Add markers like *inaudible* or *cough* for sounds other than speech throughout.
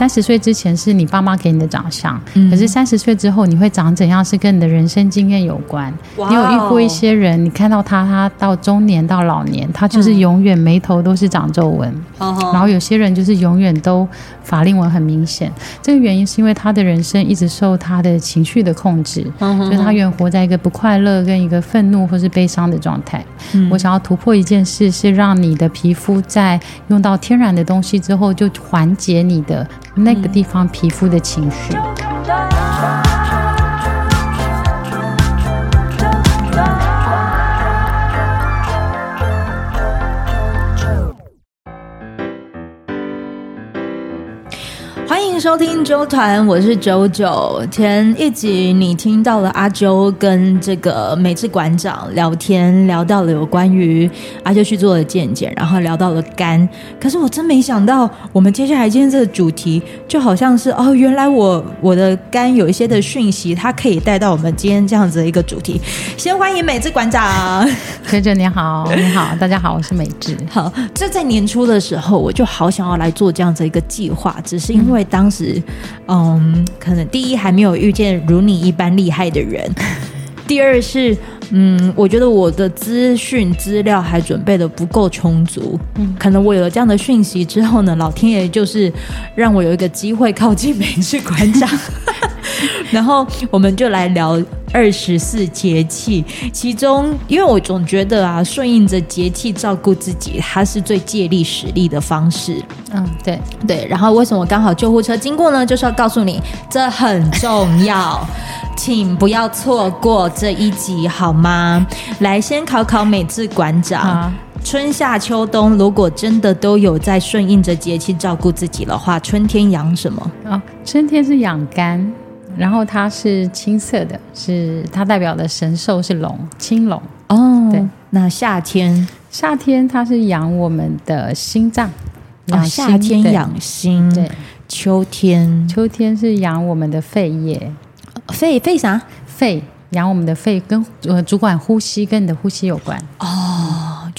三十岁之前是你爸妈给你的长相，嗯、可是三十岁之后你会长怎样，是跟你的人生经验有关。你有遇过一些人，你看到他，他到中年到老年，他就是永远眉头都是长皱纹，嗯、然后有些人就是永远都法令纹很明显。这个原因是因为他的人生一直受他的情绪的控制，嗯、哼就是他永远活在一个不快乐跟一个愤怒或是悲伤的状态。嗯、我想要突破一件事，是让你的皮肤在用到天然的东西之后，就缓解你的那个地方皮肤的情绪。收听周团，我是九九。前一集你听到了阿啾跟这个美智馆长聊天，聊到了有关于阿啾去做的见解，然后聊到了肝。可是我真没想到，我们接下来今天这个主题就好像是哦，原来我我的肝有一些的讯息，它可以带到我们今天这样子的一个主题。先欢迎美智馆长，九九你好，你好，大家好，我是美智。好，这在年初的时候，我就好想要来做这样子一个计划，只是因为当。是，嗯，可能第一还没有遇见如你一般厉害的人，*laughs* 第二是，嗯，我觉得我的资讯资料还准备的不够充足，嗯，可能我有了这样的讯息之后呢，老天爷就是让我有一个机会靠近美智馆长。*laughs* *laughs* 然后我们就来聊二十四节气，其中因为我总觉得啊，顺应着节气照顾自己，它是最借力使力的方式。嗯，对对。然后为什么刚好救护车经过呢？就是要告诉你，这很重要，*laughs* 请不要错过这一集好吗？来，先考考美智馆长，啊、春夏秋冬如果真的都有在顺应着节气照顾自己的话，春天养什么？啊，春天是养肝。然后它是青色的，是它代表的神兽是龙，青龙哦。对，那夏天，夏天它是养我们的心脏，养、哦、夏天养心。对，秋天，秋天是养我们的肺叶，肺肺啥？肺养我们的肺，跟呃主管呼吸，跟你的呼吸有关哦。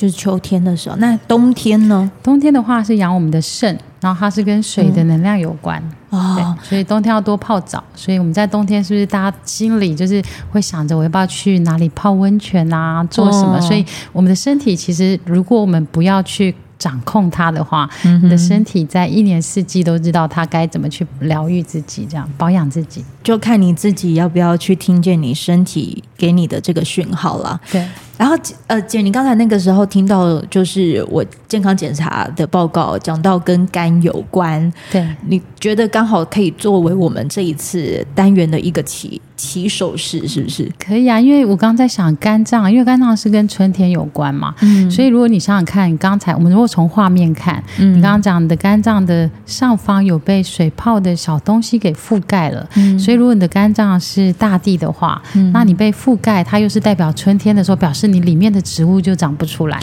就是秋天的时候，那冬天呢？冬天的话是养我们的肾。然后它是跟水的能量有关，嗯、对，所以冬天要多泡澡。所以我们在冬天是不是大家心里就是会想着我要不要去哪里泡温泉啊，做什么？哦、所以我们的身体其实，如果我们不要去掌控它的话，嗯、你的身体在一年四季都知道它该怎么去疗愈自己，这样保养自己，就看你自己要不要去听见你身体给你的这个讯号了。对。然后，呃，姐，你刚才那个时候听到，就是我健康检查的报告讲到跟肝有关，对，你觉得刚好可以作为我们这一次单元的一个起起手式，是不是？可以啊，因为我刚刚在想肝脏，因为肝脏是跟春天有关嘛，嗯，所以如果你想想看，刚才我们如果从画面看，嗯，你刚刚讲的肝脏的上方有被水泡的小东西给覆盖了，嗯，所以如果你的肝脏是大地的话，嗯，那你被覆盖，它又是代表春天的时候，表示。你里面的植物就长不出来，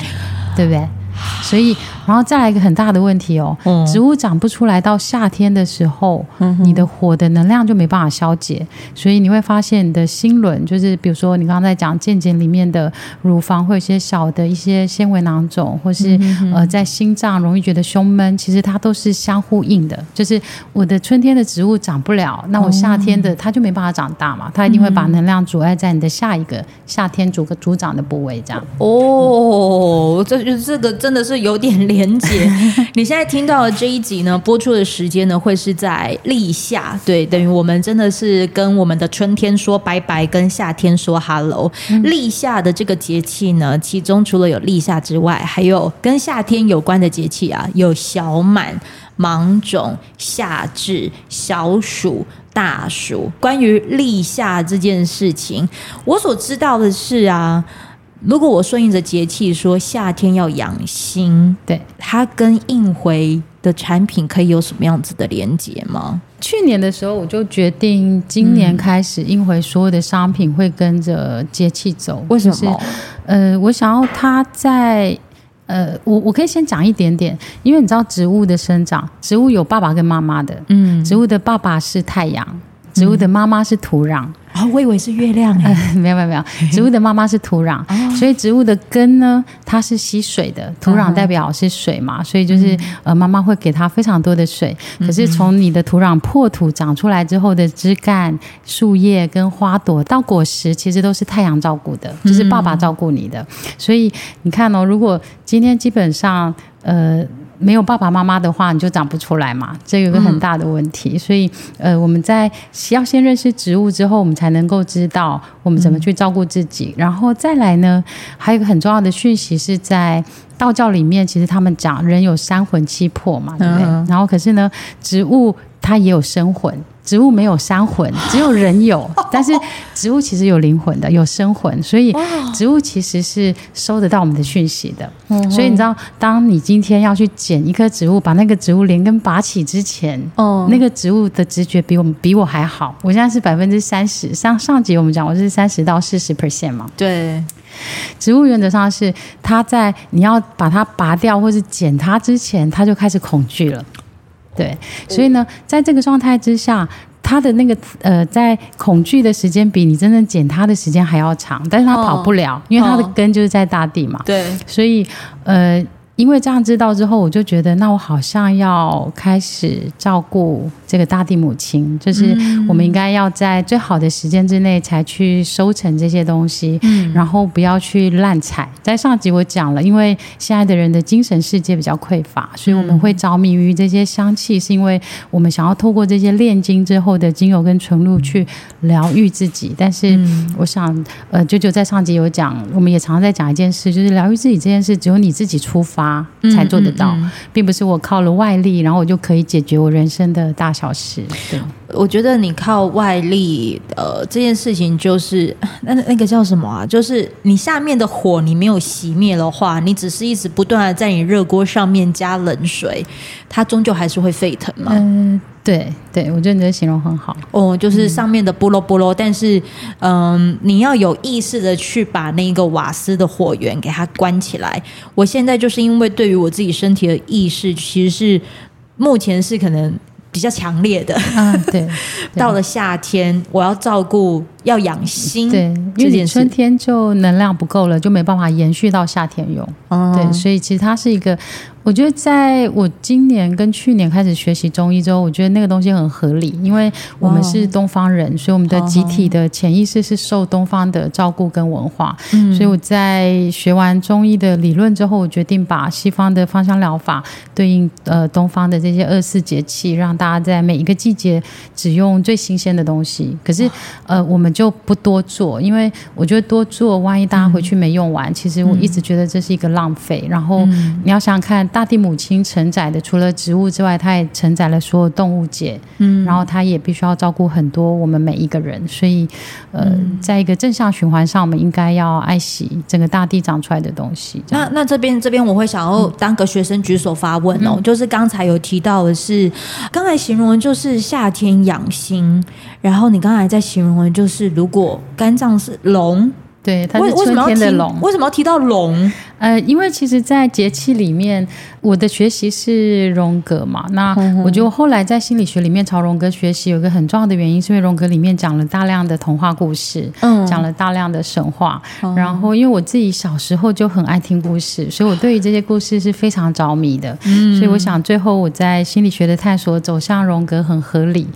对不对？所以，然后再来一个很大的问题哦，嗯、植物长不出来，到夏天的时候，嗯、你的火的能量就没办法消解，所以你会发现你的心轮，就是比如说你刚刚在讲健检里面的乳房会有一些小的一些纤维囊肿，或是、嗯、呃在心脏容易觉得胸闷，其实它都是相呼应的。就是我的春天的植物长不了，那我夏天的它就没办法长大嘛，它一定会把能量阻碍在你的下一个夏天主个主长的部位这样。哦，这就是这个真的是有点连结。*laughs* 你现在听到的这一集呢，播出的时间呢会是在立夏，对，等于我们真的是跟我们的春天说拜拜，跟夏天说 hello。嗯、立夏的这个节气呢，其中除了有立夏之外，还有跟夏天有关的节气啊，有小满、芒种、夏至、小暑、大暑。关于立夏这件事情，我所知道的是啊。如果我顺应着节气说夏天要养心，对，它跟应回的产品可以有什么样子的连接吗？去年的时候我就决定，今年开始应回所有的商品会跟着节气走。为什么？呃，我想要它在呃，我我可以先讲一点点，因为你知道植物的生长，植物有爸爸跟妈妈的，嗯，植物的爸爸是太阳，植物的妈妈是土壤。哦，我以为是月亮、*laughs* 呃。没有没有没有，*laughs* 植物的妈妈是土壤，所以植物的根呢，它是吸水的，土壤代表是水嘛，所以就是呃，妈妈会给它非常多的水。可是从你的土壤破土长出来之后的枝干、树叶跟花朵到果实，其实都是太阳照顾的，就是爸爸照顾你的。所以你看哦，如果今天基本上呃。没有爸爸妈妈的话，你就长不出来嘛，这有个很大的问题。嗯、所以，呃，我们在要先认识植物之后，我们才能够知道我们怎么去照顾自己。嗯、然后再来呢，还有一个很重要的讯息是在道教里面，其实他们讲人有三魂七魄嘛，对不对？嗯、然后可是呢，植物它也有生魂。植物没有三魂，只有人有。*laughs* 但是植物其实有灵魂的，有生魂，所以植物其实是收得到我们的讯息的。所以你知道，当你今天要去捡一棵植物，把那个植物连根拔起之前，哦那个植物的直觉比我们比我还好。我现在是百分之三十，上上集我们讲我是三十到四十 percent 嘛。对，植物原则上是它在你要把它拔掉或是剪它之前，它就开始恐惧了。对，所以呢，在这个状态之下，他的那个呃，在恐惧的时间比你真正捡他的时间还要长，但是他跑不了，因为他的根就是在大地嘛。对，所以呃。因为这样知道之后，我就觉得，那我好像要开始照顾这个大地母亲，就是我们应该要在最好的时间之内才去收成这些东西，嗯，然后不要去滥采。在上集我讲了，因为现在的人的精神世界比较匮乏，所以我们会着迷于这些香气，是因为我们想要透过这些炼金之后的精油跟纯露去疗愈自己。但是我想，呃，舅舅在上集有讲，我们也常常在讲一件事，就是疗愈自己这件事，只有你自己出发。才做得到，嗯嗯嗯，并不是我靠了外力，然后我就可以解决我人生的大小事。对，我觉得你靠外力，呃，这件事情就是 *sighs* 那那个叫什么啊？就是你下面的火你没有熄灭的话，你只是一直不断的在你热锅上面加冷水，它终究还是会沸腾嘛。嗯。对对，我觉得你的形容很好哦，就是上面的菠萝菠萝，但是嗯，你要有意识的去把那个瓦斯的火源给它关起来。我现在就是因为对于我自己身体的意识，其实是目前是可能比较强烈的。嗯，对，对 *laughs* 到了夏天，我要照顾要养心，对，因为春天就能量不够了，就没办法延续到夏天用。哦，对，所以其实它是一个。我觉得在我今年跟去年开始学习中医之后，我觉得那个东西很合理，因为我们是东方人，所以我们的集体的潜意识是受东方的照顾跟文化。嗯，所以我在学完中医的理论之后，我决定把西方的芳香疗法对应呃东方的这些二十四节气，让大家在每一个季节只用最新鲜的东西。可是呃，我们就不多做，因为我觉得多做，万一大家回去没用完，其实我一直觉得这是一个浪费。然后你要想想看。大地母亲承载的除了植物之外，它也承载了所有动物界。嗯，然后它也必须要照顾很多我们每一个人，所以，呃，嗯、在一个正向循环上，我们应该要爱惜整个大地长出来的东西。那那这边这边我会想要当个学生举手发问哦，嗯、就是刚才有提到的是，刚才形容的就是夏天养心，然后你刚才在形容的就是如果肝脏是龙，对，它是春天的龙，为什么要提到龙？呃，因为其实，在节气里面，我的学习是荣格嘛。那我觉得后来在心理学里面朝荣格学习，有一个很重要的原因，是因为荣格里面讲了大量的童话故事，嗯，讲了大量的神话。嗯、然后，因为我自己小时候就很爱听故事，所以我对于这些故事是非常着迷的。嗯，所以我想，最后我在心理学的探索走向荣格很合理。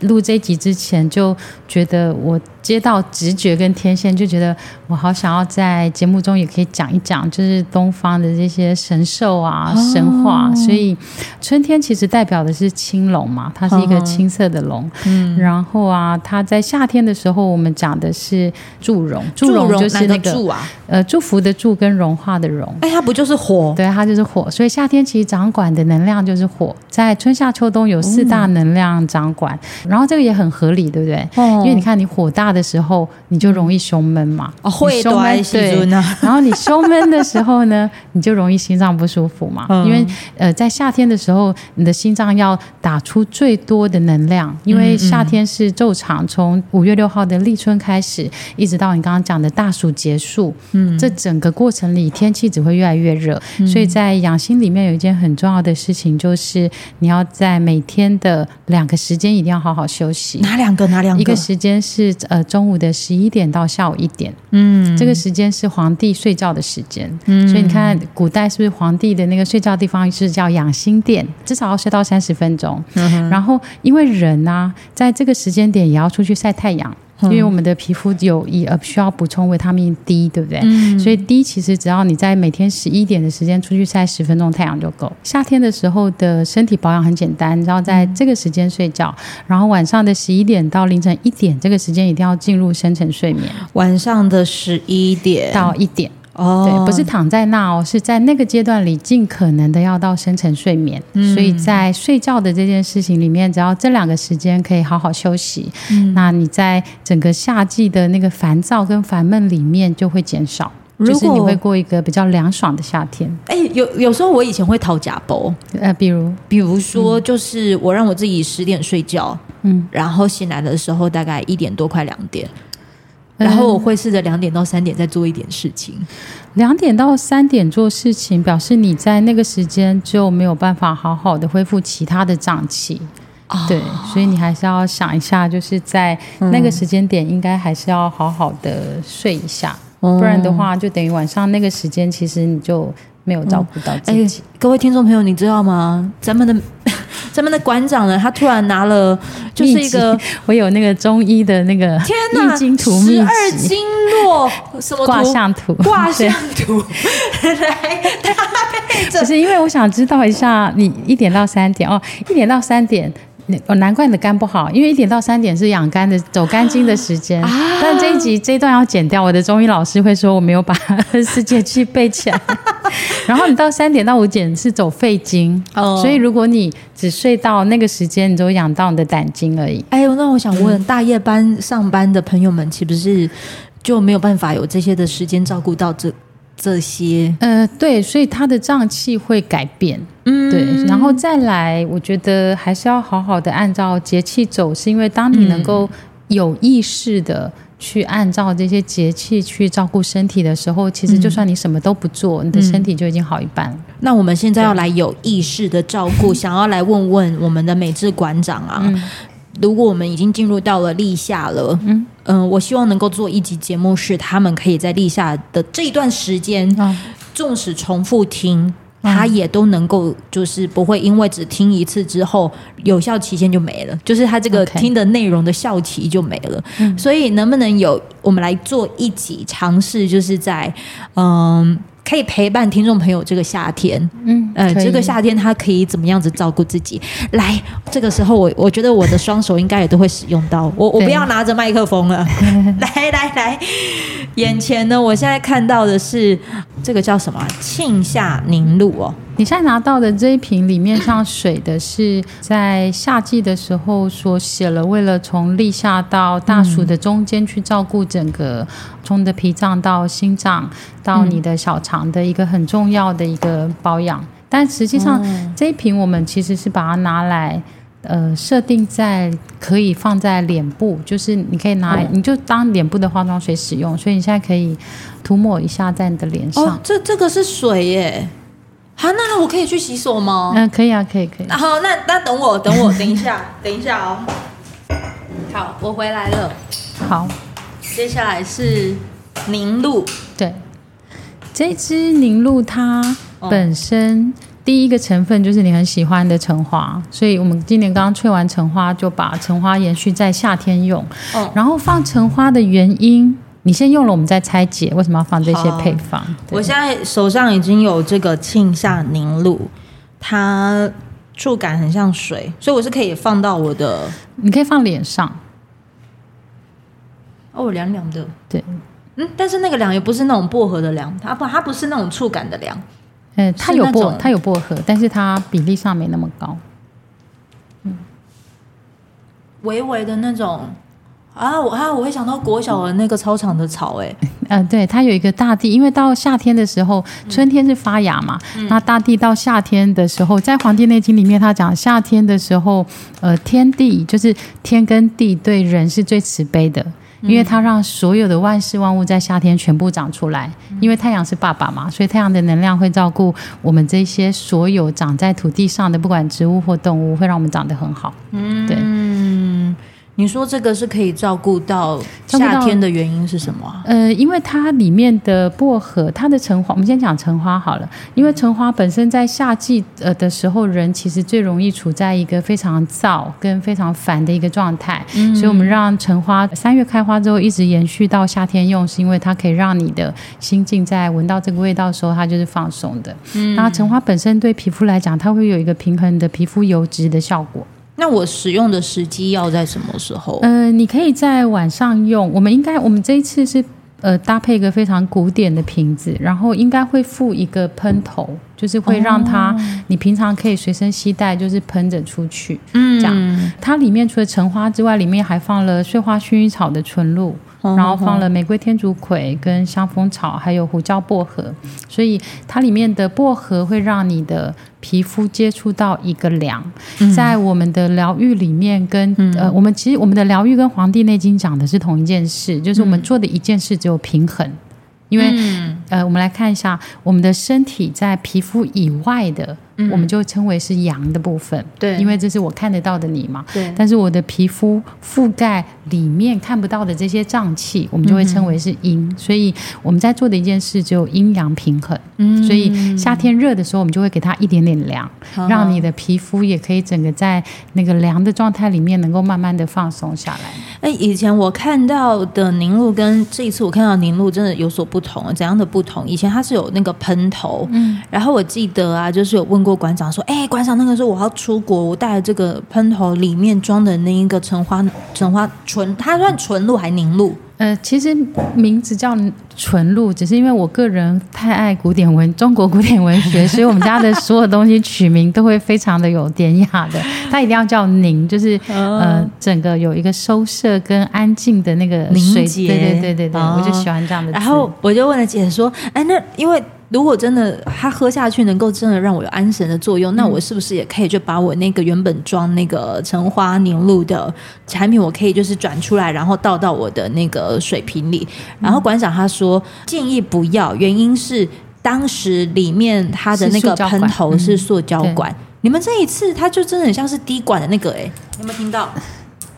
录这一集之前，就觉得我接到直觉跟天线，就觉得我好想要在节目中也可以讲一讲，就是。东方的这些神兽啊、神话，所以春天其实代表的是青龙嘛，它是一个青色的龙。嗯，然后啊，它在夏天的时候，我们讲的是祝融，祝融就是那个祝啊，呃，祝福的祝跟融化的融。哎，它不就是火？对，它就是火。所以夏天其实掌管的能量就是火，在春夏秋冬有四大能量掌管，然后这个也很合理，对不对？因为你看你火大的时候，你就容易胸闷嘛。哦，会胸闷对，*laughs* 然后你胸闷的时候。时候呢，你就容易心脏不舒服嘛。嗯、因为呃，在夏天的时候，你的心脏要打出最多的能量，因为夏天是昼长，从五月六号的立春开始，一直到你刚刚讲的大暑结束，嗯，这整个过程里天气只会越来越热，嗯、所以在养心里面有一件很重要的事情，就是你要在每天的两个时间一定要好好休息。哪两个？哪两个？一个时间是呃中午的十一点到下午一点，嗯，这个时间是皇帝睡觉的时间，嗯，所以你看古代是不是皇帝的那个睡觉的地方是叫养心殿，至少要睡到三十分钟，嗯哼，然后因为人啊，在这个时间点也要出去晒太阳。因为我们的皮肤有以呃需要补充维他命 D，对不对？嗯。所以 D 其实只要你在每天十一点的时间出去晒十分钟太阳就够。夏天的时候的身体保养很简单，然后在这个时间睡觉，然后晚上的十一点到凌晨一点这个时间一定要进入深层睡眠。晚上的十一点到一点。哦，对，不是躺在那哦，是在那个阶段里尽可能的要到深层睡眠。嗯，所以在睡觉的这件事情里面，只要这两个时间可以好好休息，嗯，那你在整个夏季的那个烦躁跟烦闷里面就会减少，就是你会过一个比较凉爽的夏天。哎，有有时候我以前会讨假包，呃，比如比如说，就是我让我自己十点睡觉，嗯，然后醒来的时候大概一点多，快两点。然后我会试着两点到三点再做一点事情。两点到三点做事情，表示你在那个时间就没有办法好好的恢复其他的脏器。哦、对，所以你还是要想一下，就是在那个时间点，应该还是要好好的睡一下，嗯、不然的话，就等于晚上那个时间，其实你就没有照顾到自己。各位听众朋友，你知道吗？咱们的。*laughs* 咱们的馆长呢，他突然拿了，就是一个 *laughs* 我有那个中医的那个天哪，易经图，十二经络什么卦象图，卦象图 *laughs* 来搭配着。只是因为我想知道一下，你一点到三点哦，一点到三点。哦，难怪你的肝不好，因为一点到三点是养肝的、走肝经的时间。啊、但这一集这一段要剪掉，我的中医老师会说我没有把二十四节气背起来。*laughs* 然后你到三点到五点是走肺经，哦、所以如果你只睡到那个时间，你就养到你的胆经而已。哎呦，那我想问，嗯、大夜班上班的朋友们，岂不是就没有办法有这些的时间照顾到这？这些，呃，对，所以他的脏器会改变，嗯，对，然后再来，我觉得还是要好好的按照节气走，是因为当你能够有意识的去按照这些节气去照顾身体的时候，其实就算你什么都不做，嗯、你的身体就已经好一半了。那我们现在要来有意识的照顾，想要来问问我们的美智馆长啊。嗯如果我们已经进入到了立夏了，嗯嗯、呃，我希望能够做一集节目，是他们可以在立夏的这一段时间，嗯、纵使重复听，他也都能够就是不会因为只听一次之后有效期限就没了，就是他这个听的内容的效期就没了。嗯、所以能不能有我们来做一集尝试，就是在嗯。可以陪伴听众朋友这个夏天，嗯，呃，这个夏天他可以怎么样子照顾自己？来，这个时候我我觉得我的双手应该也都会使用到，我我不要拿着麦克风了，*laughs* 来来来，眼前呢，我现在看到的是这个叫什么？庆夏凝露哦。你现在拿到的这一瓶里面像水的，是在夏季的时候所写了，为了从立夏到大暑的中间去照顾整个从你的脾脏到心脏到你的小肠的一个很重要的一个保养。但实际上这一瓶我们其实是把它拿来呃设定在可以放在脸部，就是你可以拿来你就当脸部的化妆水使用，所以你现在可以涂抹一下在你的脸上。哦，这这个是水耶。好，那我可以去洗手吗？嗯，可以啊，可以，可以。好，那那等我，等我，等一下，*laughs* 等一下哦。好，我回来了。好，接下来是凝露。对，这支凝露它本身第一个成分就是你很喜欢的橙花，所以我们今年刚刚萃完橙花，就把橙花延续在夏天用。哦。然后放橙花的原因。你先用了，我们再拆解为什么要放这些配方。我现在手上已经有这个庆夏凝露，它触感很像水，所以我是可以放到我的，你可以放脸上。哦，凉凉的。对，嗯，但是那个凉也不是那种薄荷的凉，它不，它不是那种触感的凉。嗯，它有薄，它有薄荷，但是它比例上没那么高。嗯，微微的那种。啊，我啊，我会想到国小的那个操场的草，哎，嗯，*laughs* 对，它有一个大地，因为到夏天的时候，春天是发芽嘛，嗯、那大地到夏天的时候，在《黄帝内经》里面，他讲夏天的时候，呃，天地就是天跟地对人是最慈悲的，因为它让所有的万事万物在夏天全部长出来，因为太阳是爸爸嘛，所以太阳的能量会照顾我们这些所有长在土地上的，不管植物或动物，会让我们长得很好，嗯，对。你说这个是可以照顾到夏天的原因是什么啊？呃，因为它里面的薄荷，它的橙花，我们先讲橙花好了。因为橙花本身在夏季呃的时候，人其实最容易处在一个非常燥跟非常烦的一个状态，嗯，所以我们让橙花三月开花之后一直延续到夏天用，是因为它可以让你的心境在闻到这个味道的时候，它就是放松的。嗯，那橙花本身对皮肤来讲，它会有一个平衡的皮肤油脂的效果。那我使用的时机要在什么时候？呃，你可以在晚上用。我们应该，我们这一次是呃搭配一个非常古典的瓶子，然后应该会附一个喷头，就是会让它、哦、你平常可以随身携带，就是喷着出去。嗯，这样。它里面除了橙花之外，里面还放了碎花薰衣草的纯露。然后放了玫瑰天竺葵跟香蜂草，还有胡椒薄荷，所以它里面的薄荷会让你的皮肤接触到一个凉。在我们的疗愈里面跟，跟呃，我们其实我们的疗愈跟《黄帝内经》讲的是同一件事，就是我们做的一件事只有平衡。因为呃，我们来看一下我们的身体在皮肤以外的。我们就称为是阳的部分，对，因为这是我看得到的你嘛，对。但是我的皮肤覆盖里面看不到的这些脏器，我们就会称为是阴。嗯、所以我们在做的一件事只有阴阳平衡。嗯，所以夏天热的时候，我们就会给它一点点凉，嗯、让你的皮肤也可以整个在那个凉的状态里面，能够慢慢的放松下来。哎，以前我看到的凝露跟这一次我看到的凝露真的有所不同，怎样的不同？以前它是有那个喷头，嗯，然后我记得啊，就是有问过。馆长说：“哎，馆长，那个时候我要出国，我带了这个喷头，里面装的那一个橙花橙花纯，它算纯露还凝露？呃，其实名字叫纯露，只是因为我个人太爱古典文，中国古典文学，*laughs* 所以我们家的所有东西取名都会非常的有典雅的。它一定要叫凝，就是呃，整个有一个收摄跟安静的那个凝结。对对对对对，我就喜欢这样的。然后我就问了姐说：哎，那因为。”如果真的它喝下去能够真的让我有安神的作用，那我是不是也可以就把我那个原本装那个橙花凝露的产品，我可以就是转出来，然后倒到我的那个水瓶里？然后馆长他说建议不要，原因是当时里面它的那个喷头是塑胶管。你们这一次它就真的很像是滴管的那个，哎，有没有听到？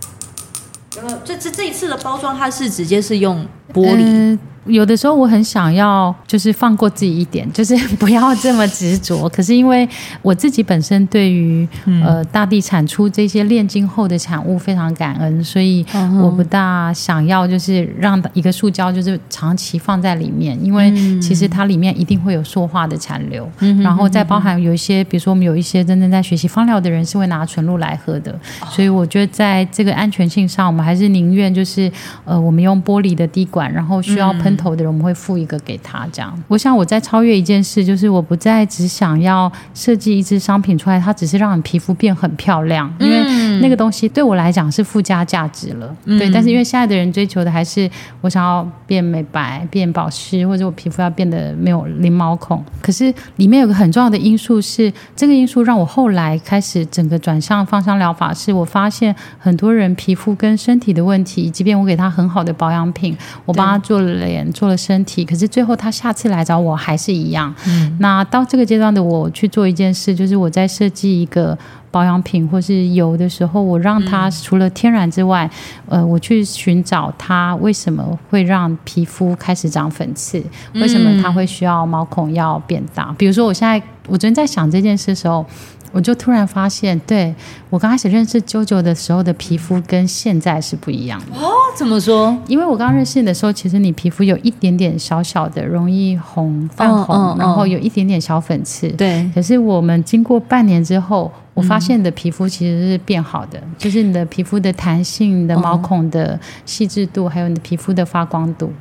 *laughs* 有没有？这这这一次的包装它是直接是用玻璃。嗯有的时候我很想要，就是放过自己一点，*laughs* 就是不要这么执着。可是因为我自己本身对于呃大地产出这些炼金后的产物非常感恩，所以我不大想要就是让一个塑胶就是长期放在里面，因为其实它里面一定会有塑化的残留。然后再包含有一些，比如说我们有一些真正在学习芳疗的人是会拿纯露来喝的，所以我觉得在这个安全性上，我们还是宁愿就是呃我们用玻璃的滴管，然后需要喷。头的人，我们会付一个给他，这样。我想我在超越一件事，就是我不再只想要设计一支商品出来，它只是让你皮肤变很漂亮，因为那个东西对我来讲是附加价值了。嗯、对，但是因为现在的人追求的还是我想要变美白、变保湿，或者我皮肤要变得没有零毛孔。可是里面有个很重要的因素是，这个因素让我后来开始整个转向芳香疗法，是我发现很多人皮肤跟身体的问题，即便我给他很好的保养品，我帮他做了脸。做了身体，可是最后他下次来找我还是一样。嗯，那到这个阶段的我去做一件事，就是我在设计一个保养品或是油的时候，我让它除了天然之外，嗯、呃，我去寻找它为什么会让皮肤开始长粉刺，为什么它会需要毛孔要变大。比如说，我现在我昨天在想这件事的时候。我就突然发现，对，我刚开始认识 JoJo 的时候的皮肤跟现在是不一样的哦。怎么说？因为我刚认识你的时候，其实你皮肤有一点点小小的，容易红泛红，哦哦、然后有一点点小粉刺。对。可是我们经过半年之后，我发现你的皮肤其实是变好的，嗯、就是你的皮肤的弹性、你的毛孔的细致度，还有你的皮肤的发光度。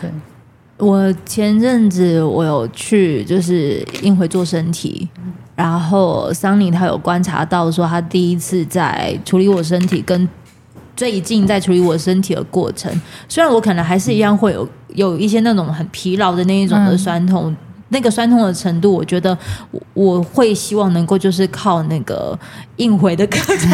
对。我前阵子我有去，就是应回做身体。然后桑尼他有观察到说，他第一次在处理我身体跟最近在处理我身体的过程，虽然我可能还是一样会有有一些那种很疲劳的那一种的酸痛。嗯那个酸痛的程度，我觉得我我会希望能够就是靠那个应回的各种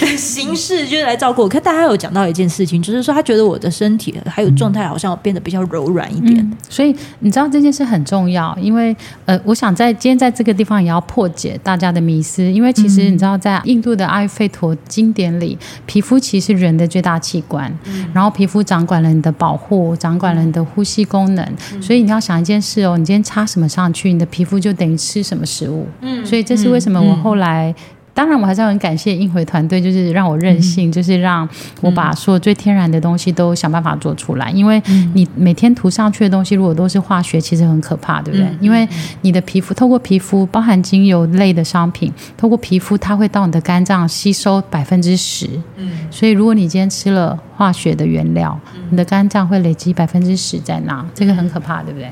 的形式，就是来照顾我。可大家有讲到一件事情，就是说他觉得我的身体还有状态好像变得比较柔软一点。嗯，所以你知道这件事很重要，因为呃，我想在今天在这个地方也要破解大家的迷思，因为其实你知道在印度的阿育吠陀经典里，皮肤其实是人的最大器官，然后皮肤掌管了你的保护，掌管了你的呼吸功能，所以你要想一件事哦，你今天擦什么上去，你的皮肤就等于吃什么食物。嗯，所以这是为什么我后来，当然我还是要很感谢应回团队，就是让我任性，就是让我把所有最天然的东西都想办法做出来。因为你每天涂上去的东西，如果都是化学，其实很可怕，对不对？因为你的皮肤透过皮肤，包含精油类的商品，透过皮肤，它会到你的肝脏吸收百分之十。嗯，所以如果你今天吃了化学的原料，你的肝脏会累积百分之十在那，这个很可怕，对不对？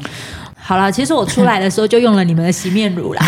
好了，其实我出来的时候就用了你们的洗面乳啦，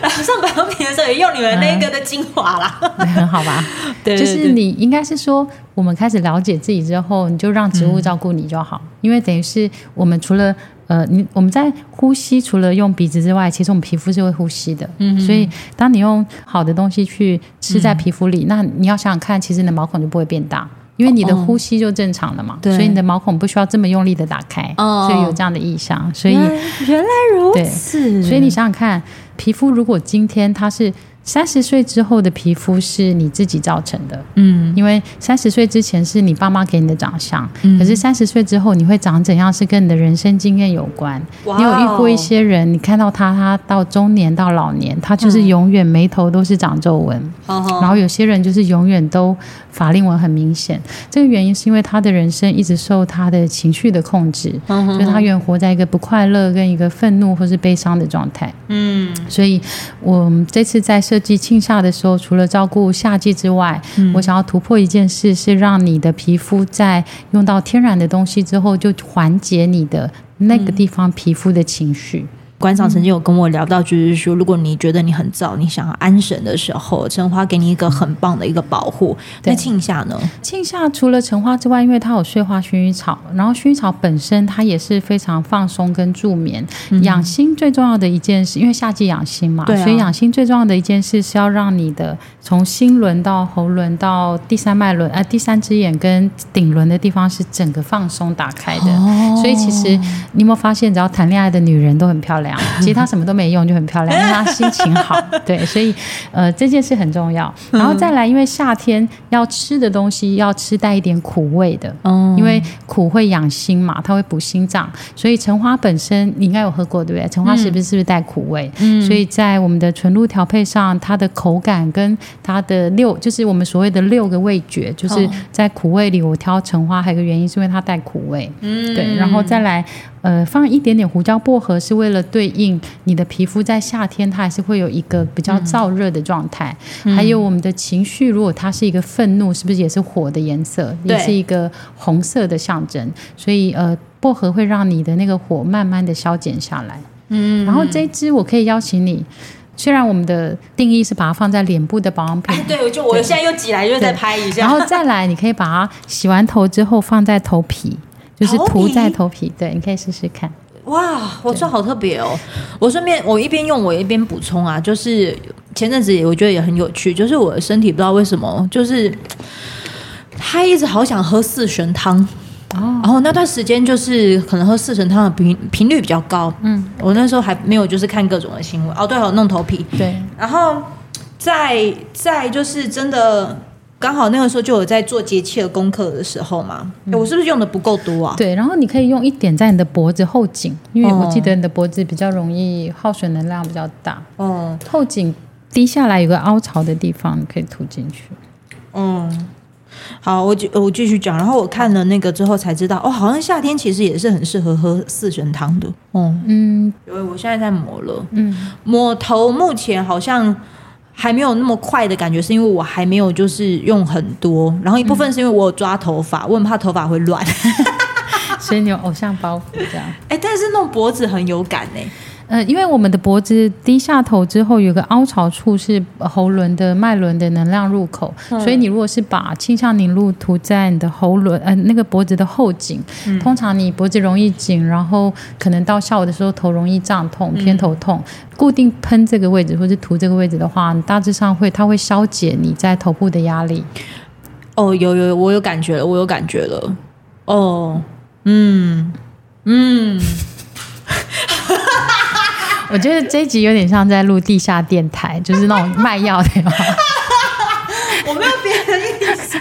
然 *laughs* 后上保养品的时候也用你们那个的精华啦，嗯、很好吧？对，*laughs* 对，对，就是你应该是说，我们开始了解自己之后，你就让植物照顾你就好，嗯、因为等于是我们除了呃，你我们在呼吸，除了用鼻子之外，其实我们皮肤是会呼吸的，嗯，所以当你用好的东西去吃在皮肤里，嗯、那你要想想看，其实你的毛孔就不会变大。因为你的呼吸就正常了嘛，哦、所以你的毛孔不需要这么用力的打开，哦、所以有这样的意象。所以原来如此，所以你想想看，皮肤如果今天它是。三十岁之后的皮肤是你自己造成的，嗯，因为三十岁之前是你爸妈给你的长相，嗯，可是三十岁之后你会长怎样是跟你的人生经验有关。哇你有遇过一些人，你看到他，他到中年到老年，他就是永远眉头都是长皱纹，嗯，然后有些人就是永远都法令纹很明显。这个原因是因为他的人生一直受他的情绪的控制，嗯，所以他永远活在一个不快乐跟一个愤怒或是悲伤的状态，嗯，所以我这次在。设计庆夏的时候，除了照顾夏季之外，嗯、我想要突破一件事，是让你的皮肤在用到天然的东西之后，就缓解你的那个地方皮肤的情绪。馆长曾经有跟我聊到，就是说，如果你觉得你很燥，你想要安神的时候，橙花给你一个很棒的一个保护。那庆夏呢？庆夏除了橙花之外，因为它有碎花薰衣草，然后薰衣草本身它也是非常放松跟助眠、嗯、养心最重要的一件事，因为夏季养心嘛，啊、所以养心最重要的一件事是要让你的从心轮到喉轮到第三脉轮，呃，第三只眼跟顶轮的地方是整个放松打开的。哦、所以其实你有没有发现，只要谈恋爱的女人都很漂亮。其实他什么都没用，就很漂亮，因为他心情好。*laughs* 对，所以呃这件事很重要。然后再来，因为夏天要吃的东西要吃带一点苦味的，嗯，因为苦会养心嘛，它会补心脏。所以橙花本身你应该有喝过，对不对？橙花是不是是不是带苦味？嗯，所以在我们的纯露调配上，它的口感跟它的六，就是我们所谓的六个味觉，就是在苦味里，我挑橙花还有一个原因是因为它带苦味。嗯，对，然后再来。呃，放一点点胡椒薄荷是为了对应你的皮肤，在夏天它还是会有一个比较燥热的状态。嗯、还有我们的情绪，如果它是一个愤怒，是不是也是火的颜色？对也是一个红色的象征。所以呃，薄荷会让你的那个火慢慢的消减下来。嗯，然后这一支我可以邀请你，虽然我们的定义是把它放在脸部的保养品，哎、对，就我现在又挤来，又再拍一下，*laughs* 然后再来，你可以把它洗完头之后放在头皮。就是涂在头皮，对，你可以试试看。哇，我说好特别哦！我顺便我一边用我一边补充啊，就是前阵子我觉得也很有趣，就是我的身体不知道为什么，就是他一直好想喝四神汤哦，然后那段时间就是可能喝四神汤的频频率比较高。嗯，我那时候还没有就是看各种的新闻哦，对，还有弄头皮对，然后再再就是真的。刚好那个时候就有在做节气的功课的时候嘛，嗯、我是不是用的不够多啊？对，然后你可以用一点在你的脖子后颈，因为我记得你的脖子比较容易耗损能量比较大。嗯，后颈低下来有个凹槽的地方，你可以涂进去。嗯，好，我继我继续讲。然后我看了那个之后才知道，哦，好像夏天其实也是很适合喝四神汤的。哦，嗯，因为我现在在抹了，嗯，抹头目前好像。还没有那么快的感觉，是因为我还没有就是用很多，然后一部分是因为我有抓头发，我很怕头发会乱，*laughs* 所以你有偶像包袱这样。哎，但是弄脖子很有感哎。呃，因为我们的脖子低下头之后，有个凹槽处是喉轮的脉轮的能量入口，嗯、所以你如果是把清香凝露涂在你的喉轮，呃，那个脖子的后颈，嗯、通常你脖子容易紧，然后可能到下午的时候头容易胀痛、偏头痛，嗯、固定喷这个位置或者涂这个位置的话，大致上会它会消解你在头部的压力。哦，有有，我有感觉了，我有感觉了。哦，嗯嗯。我觉得这一集有点像在录地下电台，就是那种卖药的？*laughs* 我没有别的意思，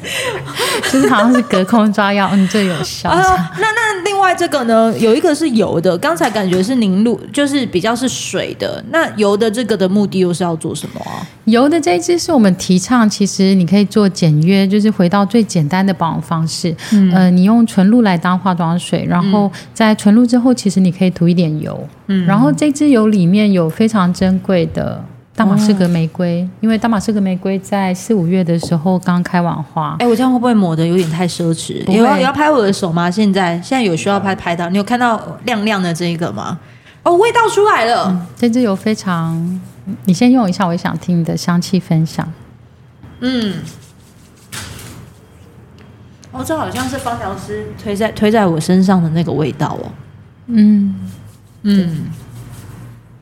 就是好像是隔空抓药，嗯，最有效。*laughs* 那那另外这个呢，有一个是油的，刚才感觉是凝露，就是比较是水的。那油的这个的目的又是要做什么啊？油的这一支是我们提倡，其实你可以做简约，就是回到最简单的保养方式。嗯，呃，你用纯露来当化妆水，然后在纯露之后，其实你可以涂一点油。嗯，然后这支油里面有非常珍贵的大马士革玫瑰，哦、因为大马士革玫瑰在四五月的时候刚开完花。哎，我这样会不会抹的有点太奢侈？有要要拍我的手吗？现在现在有需要拍拍到？你有看到亮亮的这一个吗？哦，味道出来了。嗯、这支有非常，你先用一下，我也想听你的香气分享。嗯，哦，这好像是芳疗师推在推在我身上的那个味道哦。嗯。嗯，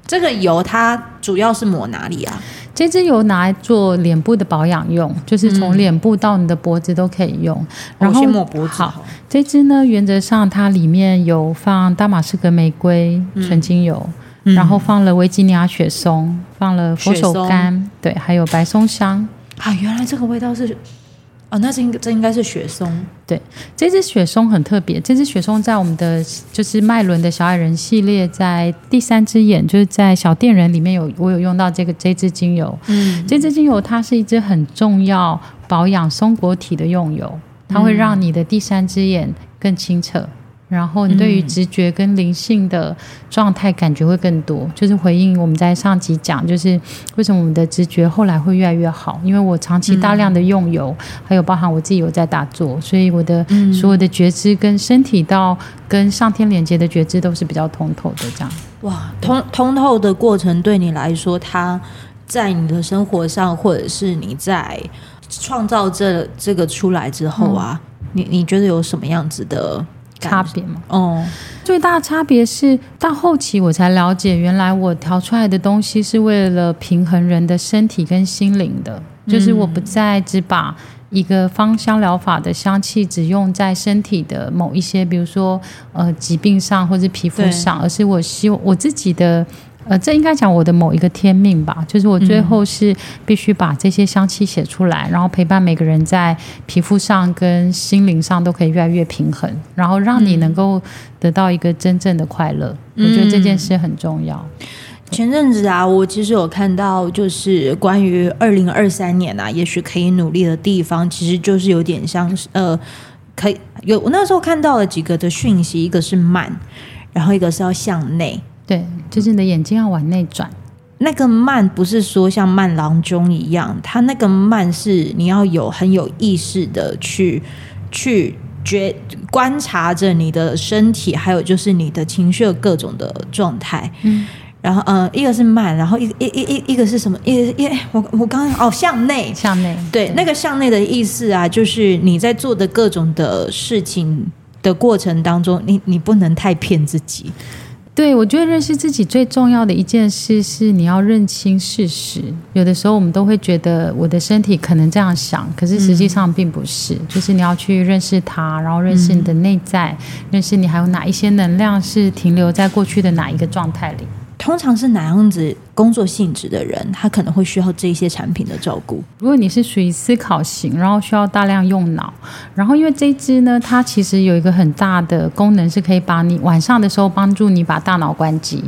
这个油它主要是抹哪里啊？这支油拿来做脸部的保养用，就是从脸部到你的脖子都可以用。嗯、然后、抹脖子。好，这支呢，原则上它里面有放大马士革玫瑰纯精油，嗯、然后放了维吉尼亚雪松，放了佛手柑，松对，还有白松香。啊，原来这个味道是。哦，那是应这应该是雪松。对，这只雪松很特别。这只雪松在我们的就是麦伦的小矮人系列，在第三只眼，就是在小电人里面有我有用到这个这支精油。嗯，这支精油它是一支很重要保养松果体的用油，它会让你的第三只眼更清澈。然后你对于直觉跟灵性的状态感觉会更多，嗯、就是回应我们在上集讲，就是为什么我们的直觉后来会越来越好，因为我长期大量的用油，嗯、还有包含我自己有在打坐，所以我的所有的觉知跟身体到跟上天连接的觉知都是比较通透的。这样哇，通通透的过程对你来说，它在你的生活上，或者是你在创造这这个出来之后啊，嗯、你你觉得有什么样子的？差别嘛？哦，最大的差别是到后期我才了解，原来我调出来的东西是为了平衡人的身体跟心灵的，就是我不再只把一个芳香疗法的香气只用在身体的某一些，比如说呃疾病上或者皮肤上，而是我希望我自己的。呃，这应该讲我的某一个天命吧，就是我最后是必须把这些香气写出来，嗯、然后陪伴每个人在皮肤上跟心灵上都可以越来越平衡，然后让你能够得到一个真正的快乐。嗯、我觉得这件事很重要。前阵子啊，我其实有看到，就是关于二零二三年啊，也许可以努力的地方，其实就是有点像是呃，可以有我那时候看到了几个的讯息，一个是慢，然后一个是要向内。对，就是你的眼睛要往内转。那个慢不是说像慢郎中一样，它那个慢是你要有很有意识的去去觉观察着你的身体，还有就是你的情绪的各种的状态。嗯，然后呃，一个是慢，然后一一一一一个是什么？一一我我刚刚哦，向内向内。对，对那个向内的意思啊，就是你在做的各种的事情的过程当中，你你不能太骗自己。对，我觉得认识自己最重要的一件事是你要认清事实。有的时候我们都会觉得我的身体可能这样想，可是实际上并不是。嗯、就是你要去认识它，然后认识你的内在，嗯、认识你还有哪一些能量是停留在过去的哪一个状态里。通常是哪样子工作性质的人，他可能会需要这一些产品的照顾。如果你是属于思考型，然后需要大量用脑，然后因为这一支呢，它其实有一个很大的功能，是可以把你晚上的时候帮助你把大脑关机。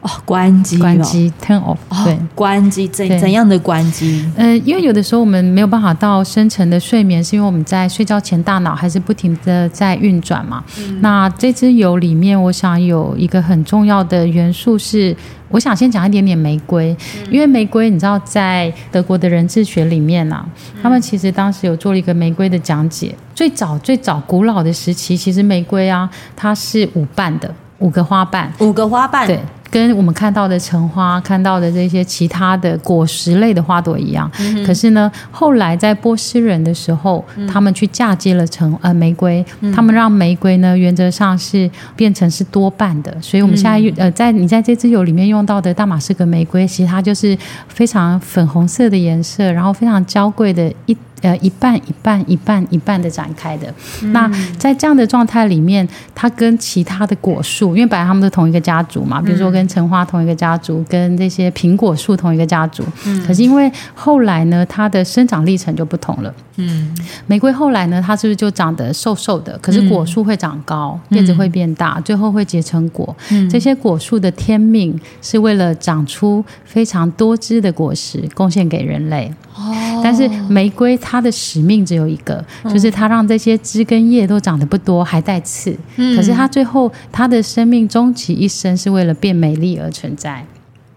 哦，关机，关机，turn off，对，关机，怎怎样的关机？呃，因为有的时候我们没有办法到深层的睡眠，是因为我们在睡觉前大脑还是不停的在运转嘛。嗯、那这支油里面，我想有一个很重要的元素是，我想先讲一点点玫瑰，嗯、因为玫瑰你知道，在德国的人智学里面啊，嗯、他们其实当时有做了一个玫瑰的讲解。最早最早古老的时期，其实玫瑰啊，它是五瓣的。五个花瓣，五个花瓣，对，跟我们看到的橙花、看到的这些其他的果实类的花朵一样。嗯、可是呢，后来在波斯人的时候，嗯、他们去嫁接了橙呃玫瑰，嗯、他们让玫瑰呢原则上是变成是多瓣的。所以我们现在、嗯、呃，在你在这支油里面用到的大马士革玫瑰，其实它就是非常粉红色的颜色，然后非常娇贵的一。呃，一半一半一半一半的展开的。嗯、那在这样的状态里面，它跟其他的果树，因为本来他们是同一个家族嘛，比如说跟橙花同一个家族，跟这些苹果树同一个家族。嗯。可是因为后来呢，它的生长历程就不同了。嗯。玫瑰后来呢，它是不是就长得瘦瘦的？可是果树会长高，叶子会变大，最后会结成果。嗯。这些果树的天命是为了长出非常多汁的果实，贡献给人类。哦。但是玫瑰。它的使命只有一个，就是它让这些枝跟叶都长得不多，还带刺。嗯，可是它最后它的生命终其一生是为了变美丽而存在，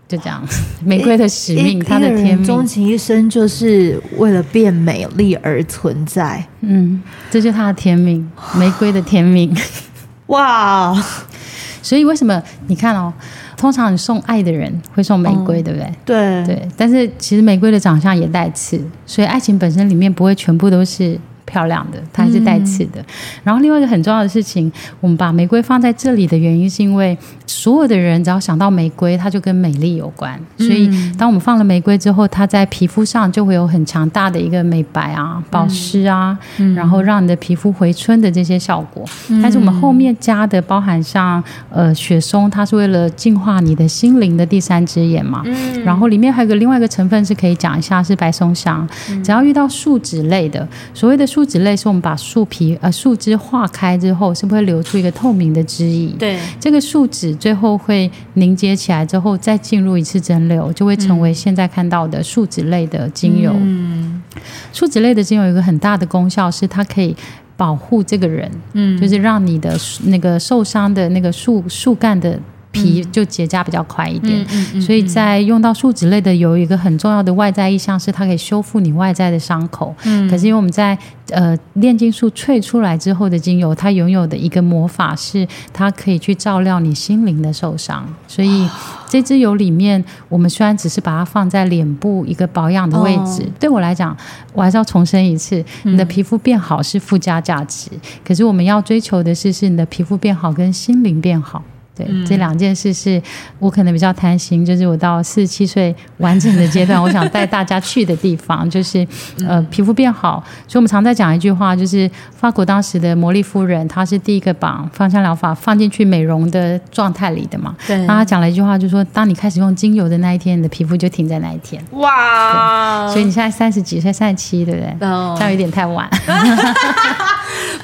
就这样。*laughs* 玫瑰的使命，它的天命，终其一生就是为了变美丽而存在。嗯，这就是它的天命，玫瑰的天命。哇！*laughs* 所以为什么你看哦？通常你送爱的人会送玫瑰，对不对？哦、对对，但是其实玫瑰的长相也带刺，所以爱情本身里面不会全部都是。漂亮的，它还是带刺的。嗯、然后另外一个很重要的事情，我们把玫瑰放在这里的原因，是因为所有的人只要想到玫瑰，它就跟美丽有关。所以当我们放了玫瑰之后，它在皮肤上就会有很强大的一个美白啊、保湿啊，嗯、然后让你的皮肤回春的这些效果。嗯、但是我们后面加的，包含像呃雪松，它是为了净化你的心灵的第三只眼嘛。嗯、然后里面还有个另外一个成分是可以讲一下，是白松香。嗯、只要遇到树脂类的，所谓的树。树脂类是我们把树皮呃树枝化开之后，是不是会流出一个透明的汁液？对，这个树脂最后会凝结起来之后，再进入一次蒸馏，就会成为现在看到的树脂类的精油。嗯，树脂类的精油有一个很大的功效，是它可以保护这个人，嗯，就是让你的那个受伤的那个树树干的。皮就结痂比较快一点，所以在用到树脂类的有一个很重要的外在意象，是它可以修复你外在的伤口。嗯，可是因为我们在呃炼金术萃出来之后的精油，它拥有的一个魔法是它可以去照料你心灵的受伤。所以这支油里面，我们虽然只是把它放在脸部一个保养的位置，哦、对我来讲，我还是要重申一次，你的皮肤变好是附加价值。嗯、可是我们要追求的是，是你的皮肤变好跟心灵变好。对，这两件事是我可能比较贪心，就是我到四十七岁完整的阶段，我想带大家去的地方，*laughs* 就是呃皮肤变好。所以我们常在讲一句话，就是法国当时的魔力夫人，她是第一个把芳香疗法放进去美容的状态里的嘛。对。然后她讲了一句话，就是说当你开始用精油的那一天，你的皮肤就停在那一天。哇！所以你现在三十几岁，三十七，对不对？哦。这样有点太晚。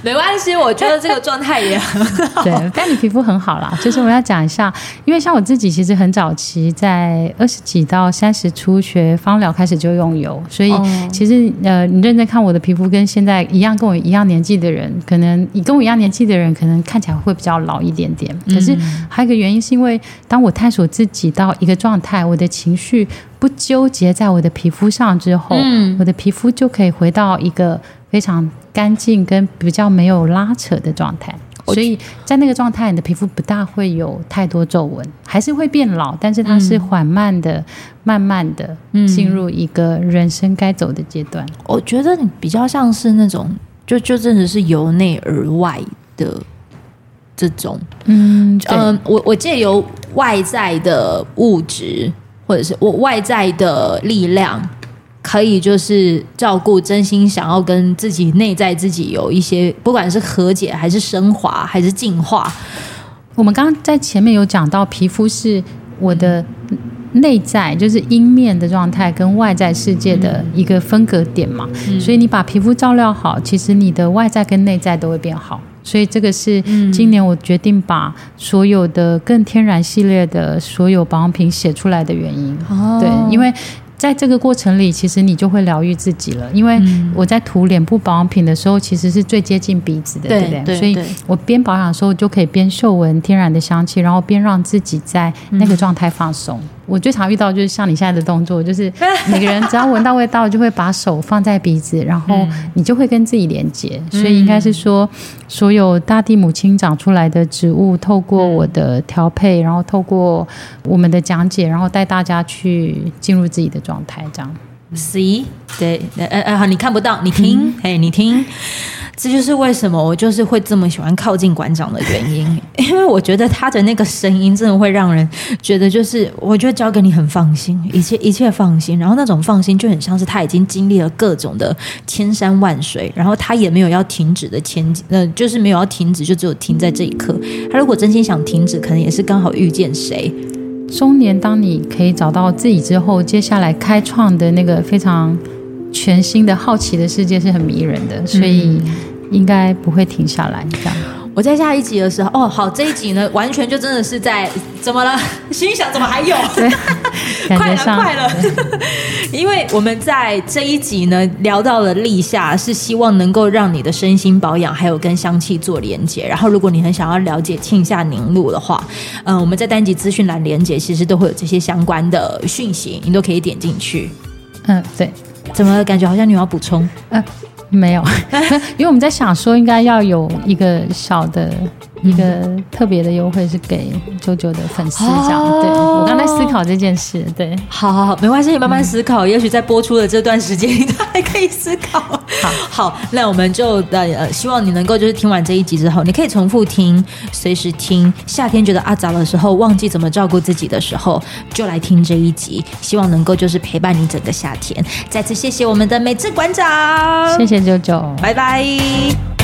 没关系，我觉得这个状态也很好。*laughs* 对，但你皮肤很好啦。就是我要讲一下，因为像我自己，其实很早期在二十几到三十初学芳疗开始就用油，所以其实呃，你认真看我的皮肤，跟现在一样，跟我一样年纪的人，可能你跟我一样年纪的人，可能看起来会比较老一点点。可是还有一个原因，是因为当我探索自己到一个状态，我的情绪不纠结在我的皮肤上之后，我的皮肤就可以回到一个非常。干净跟比较没有拉扯的状态，所以在那个状态，你的皮肤不大会有太多皱纹，还是会变老，但是它是缓慢的、嗯、慢慢的进入一个人生该走的阶段。我觉得你比较像是那种，就就真的是由内而外的这种，嗯嗯、呃，我我借由外在的物质，或者是我外在的力量。可以就是照顾真心想要跟自己内在自己有一些，不管是和解还是升华还是进化。我们刚刚在前面有讲到，皮肤是我的内在，就是阴面的状态跟外在世界的一个分隔点嘛。嗯、所以你把皮肤照料好，其实你的外在跟内在都会变好。所以这个是今年我决定把所有的更天然系列的所有保养品写出来的原因。哦，对，因为。在这个过程里，其实你就会疗愈自己了。因为我在涂脸部保养品的时候，其实是最接近鼻子的，对，对不对？所以我边保养的时候，就可以边嗅闻天然的香气，然后边让自己在那个状态放松。我最常遇到就是像你现在的动作，*laughs* 就是每个人只要闻到味道，就会把手放在鼻子，然后你就会跟自己连接。所以应该是说，所有大地母亲长出来的植物，透过我的调配，然后透过我们的讲解，然后带大家去进入自己的状态，这样。See，对，呃呃，好，你看不到，你听，嘿，你听。这就是为什么我就是会这么喜欢靠近馆长的原因，*laughs* 因为我觉得他的那个声音真的会让人觉得，就是我觉得交给你很放心，一切一切放心，然后那种放心就很像是他已经经历了各种的千山万水，然后他也没有要停止的前进，呃，就是没有要停止，就只有停在这一刻。他如果真心想停止，可能也是刚好遇见谁。中年，当你可以找到自己之后，接下来开创的那个非常。全新的好奇的世界是很迷人的，所以应该不会停下来。这样，我在下一集的时候，哦，好，这一集呢，*laughs* 完全就真的是在怎么了？*laughs* 心想怎么还有？*laughs* 快了，快了！因为我们在这一集呢聊到了立夏，是希望能够让你的身心保养，还有跟香气做连接。然后，如果你很想要了解庆夏凝露的话，嗯、呃，我们在单集资讯栏连接，其实都会有这些相关的讯息，你都可以点进去。嗯，对。怎么感觉好像你要补充？呃，没有，*laughs* 因为我们在想说，应该要有一个小的。一个特别的优惠是给九九的粉丝，这样。哦、对，我刚才思考这件事，对，好好好，没关系，你慢慢思考，嗯、也许在播出的这段时间，你都还可以思考。好，好，那我们就呃，希望你能够就是听完这一集之后，你可以重复听，随时听。夏天觉得阿杂的时候，忘记怎么照顾自己的时候，就来听这一集，希望能够就是陪伴你整个夏天。再次谢谢我们的美智馆长，谢谢九九，拜拜。